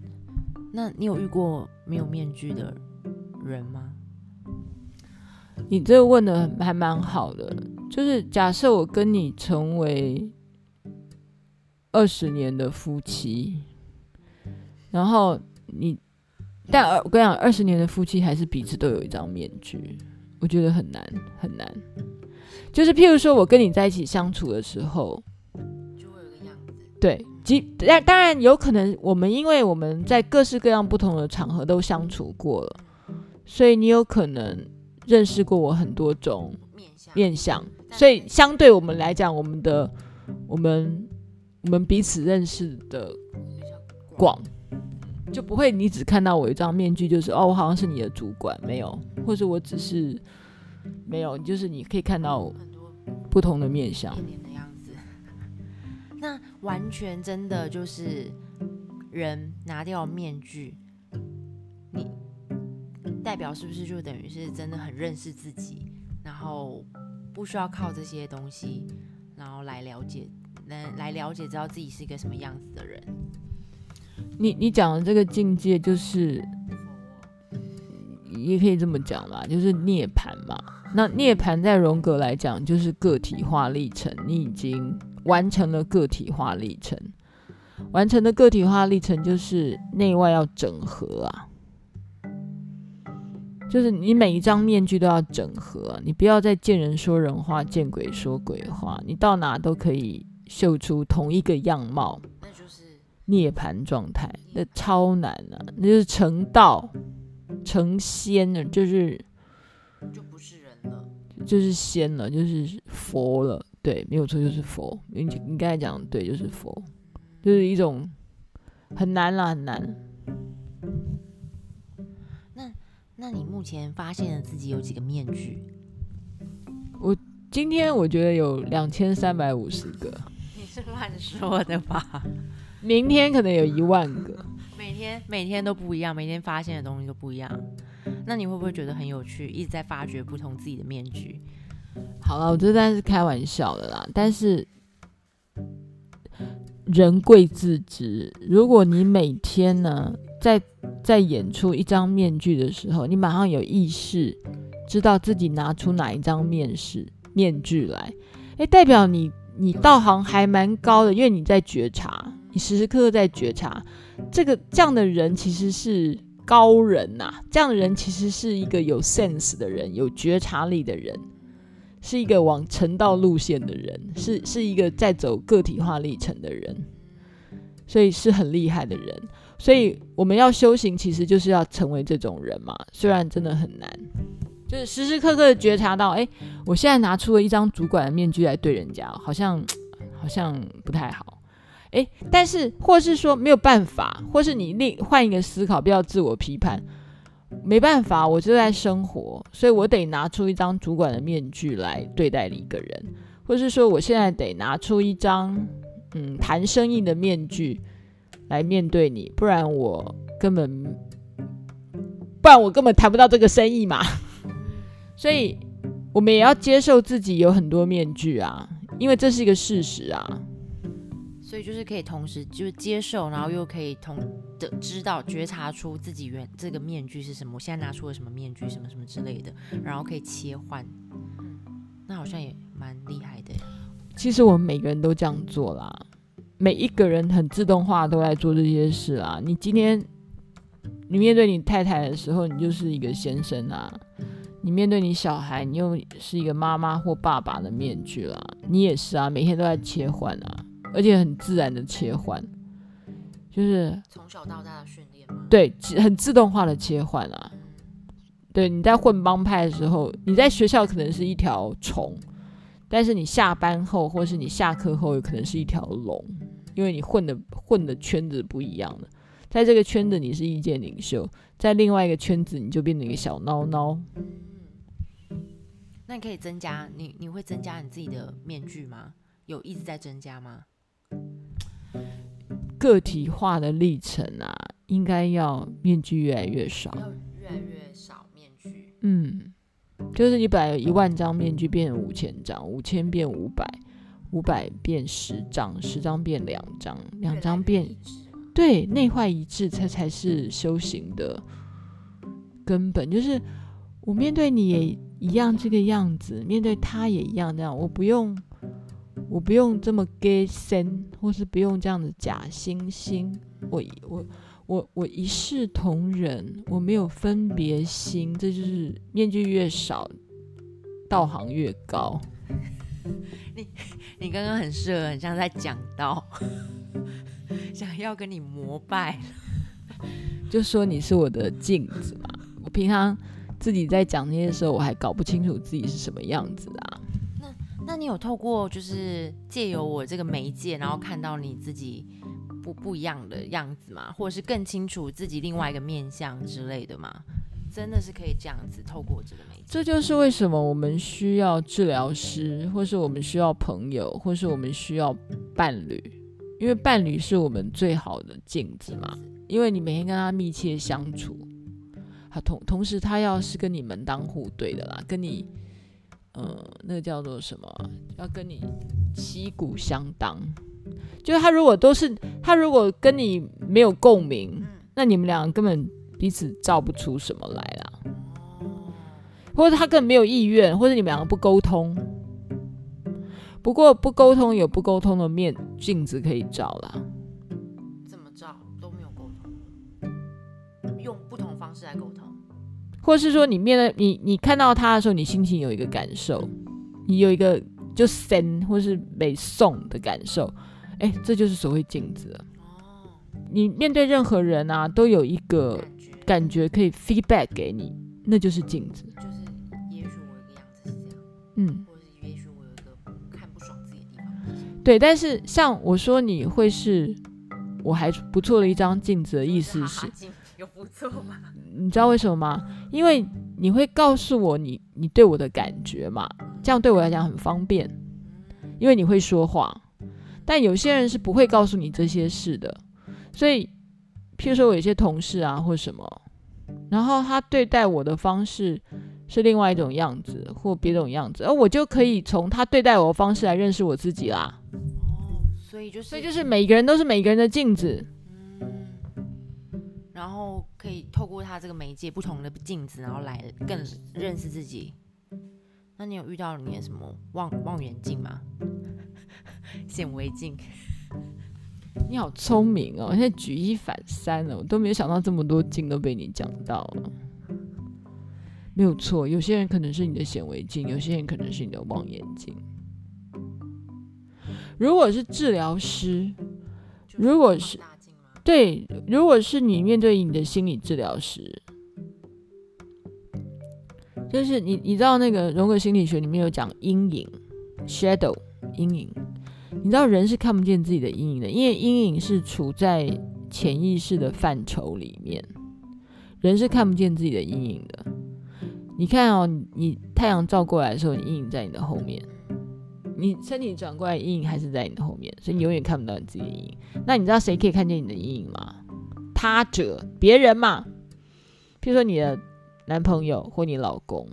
那你有遇过没有面具的人吗？你这个问的还蛮好的。就是假设我跟你成为二十年的夫妻，然后你，但我跟你讲，二十年的夫妻还是彼此都有一张面具，我觉得很难很难。就是譬如说我跟你在一起相处的时候，就会有个样子。对，即但当然有可能，我们因为我们在各式各样不同的场合都相处过了，所以你有可能认识过我很多种面相。面相。所以，相对我们来讲，我们的我们我们彼此认识的广，就不会你只看到我一张面具，就是哦，我好像是你的主管，没有，或者我只是没有，就是你可以看到很多不同的面相。那完全真的就是人拿掉面具，你代表是不是就等于是真的很认识自己，然后？不需要靠这些东西，然后来了解，能来了解，知道自己是一个什么样子的人。你你讲的这个境界，就是也可以这么讲吧，就是涅槃嘛。那涅槃在荣格来讲，就是个体化历程，你已经完成了个体化历程。完成的个体化历程就是内外要整合啊，就是你每一张面具都要整合啊，你不要再见人说人话，见鬼说鬼话，你到哪都可以秀出同一个样貌，那就是涅槃状态，那超难啊，那就是成道成仙了，就是就不是人了，就是仙了，就是佛了。对，没有错，就是佛。你你刚才讲对，就是佛，就是一种很难啦，很难。那那你目前发现了自己有几个面具？我今天我觉得有两千三百五十个。你是乱说的吧？明天可能有一万个。每天每天都不一样，每天发现的东西都不一样。那你会不会觉得很有趣？一直在发掘不同自己的面具？好了，我这当然是开玩笑的啦。但是人贵自知，如果你每天呢，在在演出一张面具的时候，你马上有意识知道自己拿出哪一张面试面具来，诶，代表你你道行还蛮高的，因为你在觉察，你时时刻刻在觉察。这个这样的人其实是高人呐、这样的人其实是一个有 sense 的人，有觉察力的人。是一个往成道路线的人，是是一个在走个体化历程的人，所以是很厉害的人。所以我们要修行，其实就是要成为这种人嘛。虽然真的很难，就是时时刻刻的觉察到，哎，我现在拿出了一张主管的面具来对人家，好像 好像不太好。哎，但是或是说没有办法，或是你另换一个思考，不要自我批判。没办法，我就在生活，所以我得拿出一张主管的面具来对待一个人，或是说我现在得拿出一张嗯谈生意的面具来面对你，不然我根本不然我根本谈不到这个生意嘛。所以我们也要接受自己有很多面具啊，因为这是一个事实啊。所以就是可以同时就是接受，然后又可以同的知道觉察出自己原这个面具是什么。我现在拿出了什么面具，什么什么之类的，然后可以切换。那好像也蛮厉害的。其实我们每个人都这样做啦，每一个人很自动化都在做这些事啊。你今天你面对你太太的时候，你就是一个先生啊；你面对你小孩，你又是一个妈妈或爸爸的面具啦。你也是啊，每天都在切换啊。而且很自然的切换，就是从小到大的训练吗？对，很自动化的切换啊。对，你在混帮派的时候，你在学校可能是一条虫，但是你下班后或是你下课后，有可能是一条龙，因为你混的混的圈子不一样了。在这个圈子你是意见领袖，在另外一个圈子你就变成一个小孬孬。那你可以增加你，你会增加你自己的面具吗？有一直在增加吗？个体化的历程啊，应该要面具越来越少，要越来越少面具。嗯，就是你本来有一万张面具，变成五千张，五千变五百，五百变十张，十张变两张，两张变，对，内外一致才才是修行的根本。就是我面对你也一样这个样子，面对他也一样这样，我不用。我不用这么假仙，或是不用这样子假惺惺。我我我我一视同仁，我没有分别心。这就是面具越少，道行越高。你你刚刚很适合，很像在讲道，想要跟你膜拜，就说你是我的镜子嘛。我平常自己在讲那些时候，我还搞不清楚自己是什么样子啊。那你有透过就是借由我这个媒介，然后看到你自己不不一样的样子吗？或者是更清楚自己另外一个面相之类的吗？真的是可以这样子透过这个媒介？这就是为什么我们需要治疗师，或是我们需要朋友，或是我们需要伴侣，因为伴侣是我们最好的镜子嘛。因为你每天跟他密切相处，他同同时他要是跟你门当户对的啦，跟你。嗯，那个叫做什么？要跟你旗鼓相当，就是他如果都是他如果跟你没有共鸣，那你们两个根本彼此照不出什么来啦，或者他根本没有意愿，或者你们两个不沟通。不过不沟通有不沟通的面，镜子可以照啦。怎么照都没有沟通，用不同方式来沟通，或是说你面对你，你看到他的时候，你心情有一个感受，你有一个就 send 或是被送的感受。哎，这就是所谓镜子。你面对任何人啊，都有一个。感觉可以 feedback 给你，那就是镜子。就是也许我有个样子是这样，嗯，或者是也许我有一个看不爽自己的地方。对，但是像我说你会是。我还不错的一张镜子的意思是，有不错吗？你知道为什么吗？因为你会告诉我你你对我的感觉嘛，这样对我来讲很方便，因为你会说话。但有些人是不会告诉你这些事的，所以，譬如说我有些同事啊或什么，然后他对待我的方式是另外一种样子或别种样子，而我就可以从他对待我的方式来认识我自己啦。哦所以就是，所以就是每个人都是每个人的镜子，嗯，然后可以透过他这个媒介，不同的镜子，然后来更认识自己。那你有遇到你的什么望望远镜吗？显微镜？你好聪明哦，现在举一反三了，我都没有想到这么多镜都被你讲到了。没有错，有些人可能是你的显微镜，有些人可能是你的望远镜。如果是治疗师，如果是对，如果是你面对你的心理治疗师，就是你你知道那个荣格心理学里面有讲阴影 （shadow） 阴影，你知道人是看不见自己的阴影的，因为阴影是处在潜意识的范畴里面，人是看不见自己的阴影的。你看哦，你太阳照过来的时候，你阴影在你的后面。你身体转过来，阴影还是在你的后面，所以你永远看不到你自己的阴影。那你知道谁可以看见你的阴影吗？他者，别人嘛。譬如说你的男朋友或你老公，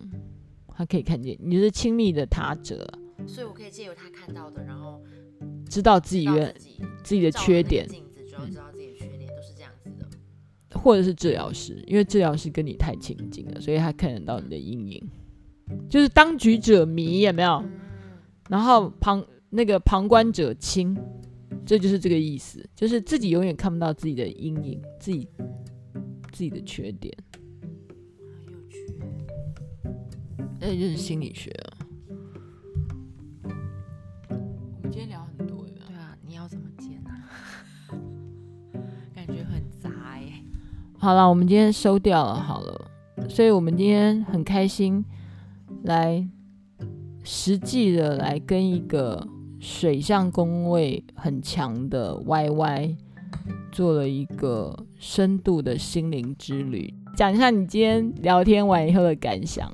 他可以看见你是亲密的他者。所以我可以借由他看到的，然后知道自己原自，自己的缺点。镜子主要知道自己的缺点都是这样子的。或者是治疗师，因为治疗师跟你太亲近了，所以他看得到你的阴影。就是当局者迷，有没有？然后旁那个旁观者清，这就是这个意思，就是自己永远看不到自己的阴影，自己自己的缺点。很有趣，那就是心理学啊。我们今天聊好了，我们今天收掉了，好了，所以我们今天很开心来。实际的来跟一个水象宫位很强的 YY 做了一个深度的心灵之旅，讲一下你今天聊天完以后的感想。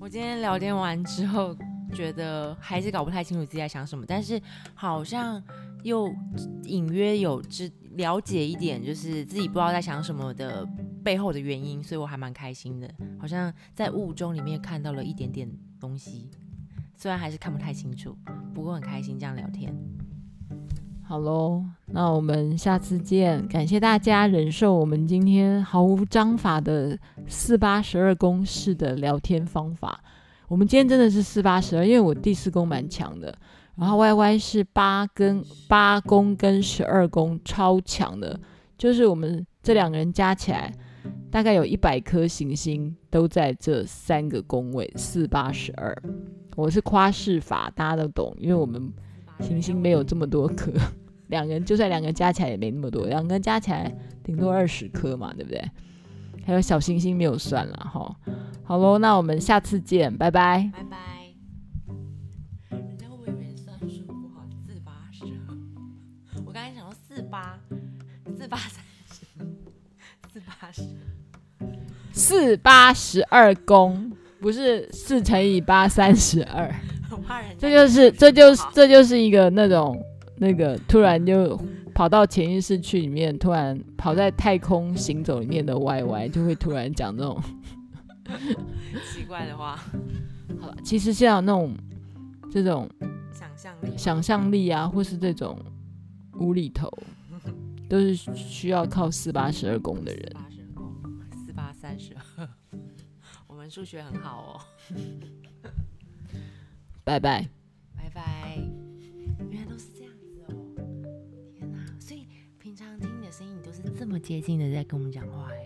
我今天聊天完之后，觉得还是搞不太清楚自己在想什么，但是好像又隐约有知了解一点，就是自己不知道在想什么的背后的原因，所以我还蛮开心的，好像在雾中里面看到了一点点东西。虽然还是看不太清楚，不过很开心这样聊天。好喽，那我们下次见。感谢大家忍受我们今天毫无章法的四八十二宫式的聊天方法。我们今天真的是四八十二，因为我第四宫蛮强的，然后 Y Y 是八跟八宫跟十二宫超强的，就是我们这两个人加起来，大概有一百颗行星都在这三个宫位，四八十二。我是夸饰法，大家都懂，因为我们行星没有这么多颗，两个人就算两个人加起来也没那么多，两个人加起来顶多二十颗嘛，对不对？还有小行星没有算了哈。好喽，那我们下次见，拜拜。拜拜。四八十二宫。不是四乘以八三十二，这就是这就是这就是一个那种那个突然就跑到潜意识去里面，突然跑在太空行走里面的 Y Y 就会突然讲这种奇怪的话。好了，其实像那种这种想象力、想象力啊，或是这种无厘头，都是需要靠四八十二宫的人。四八十二宫，四八三十二。数学很好哦，拜拜，拜拜。原来都是这样子哦，天哪！所以平常听你的声音，你都是这么接近的在跟我们讲话哎。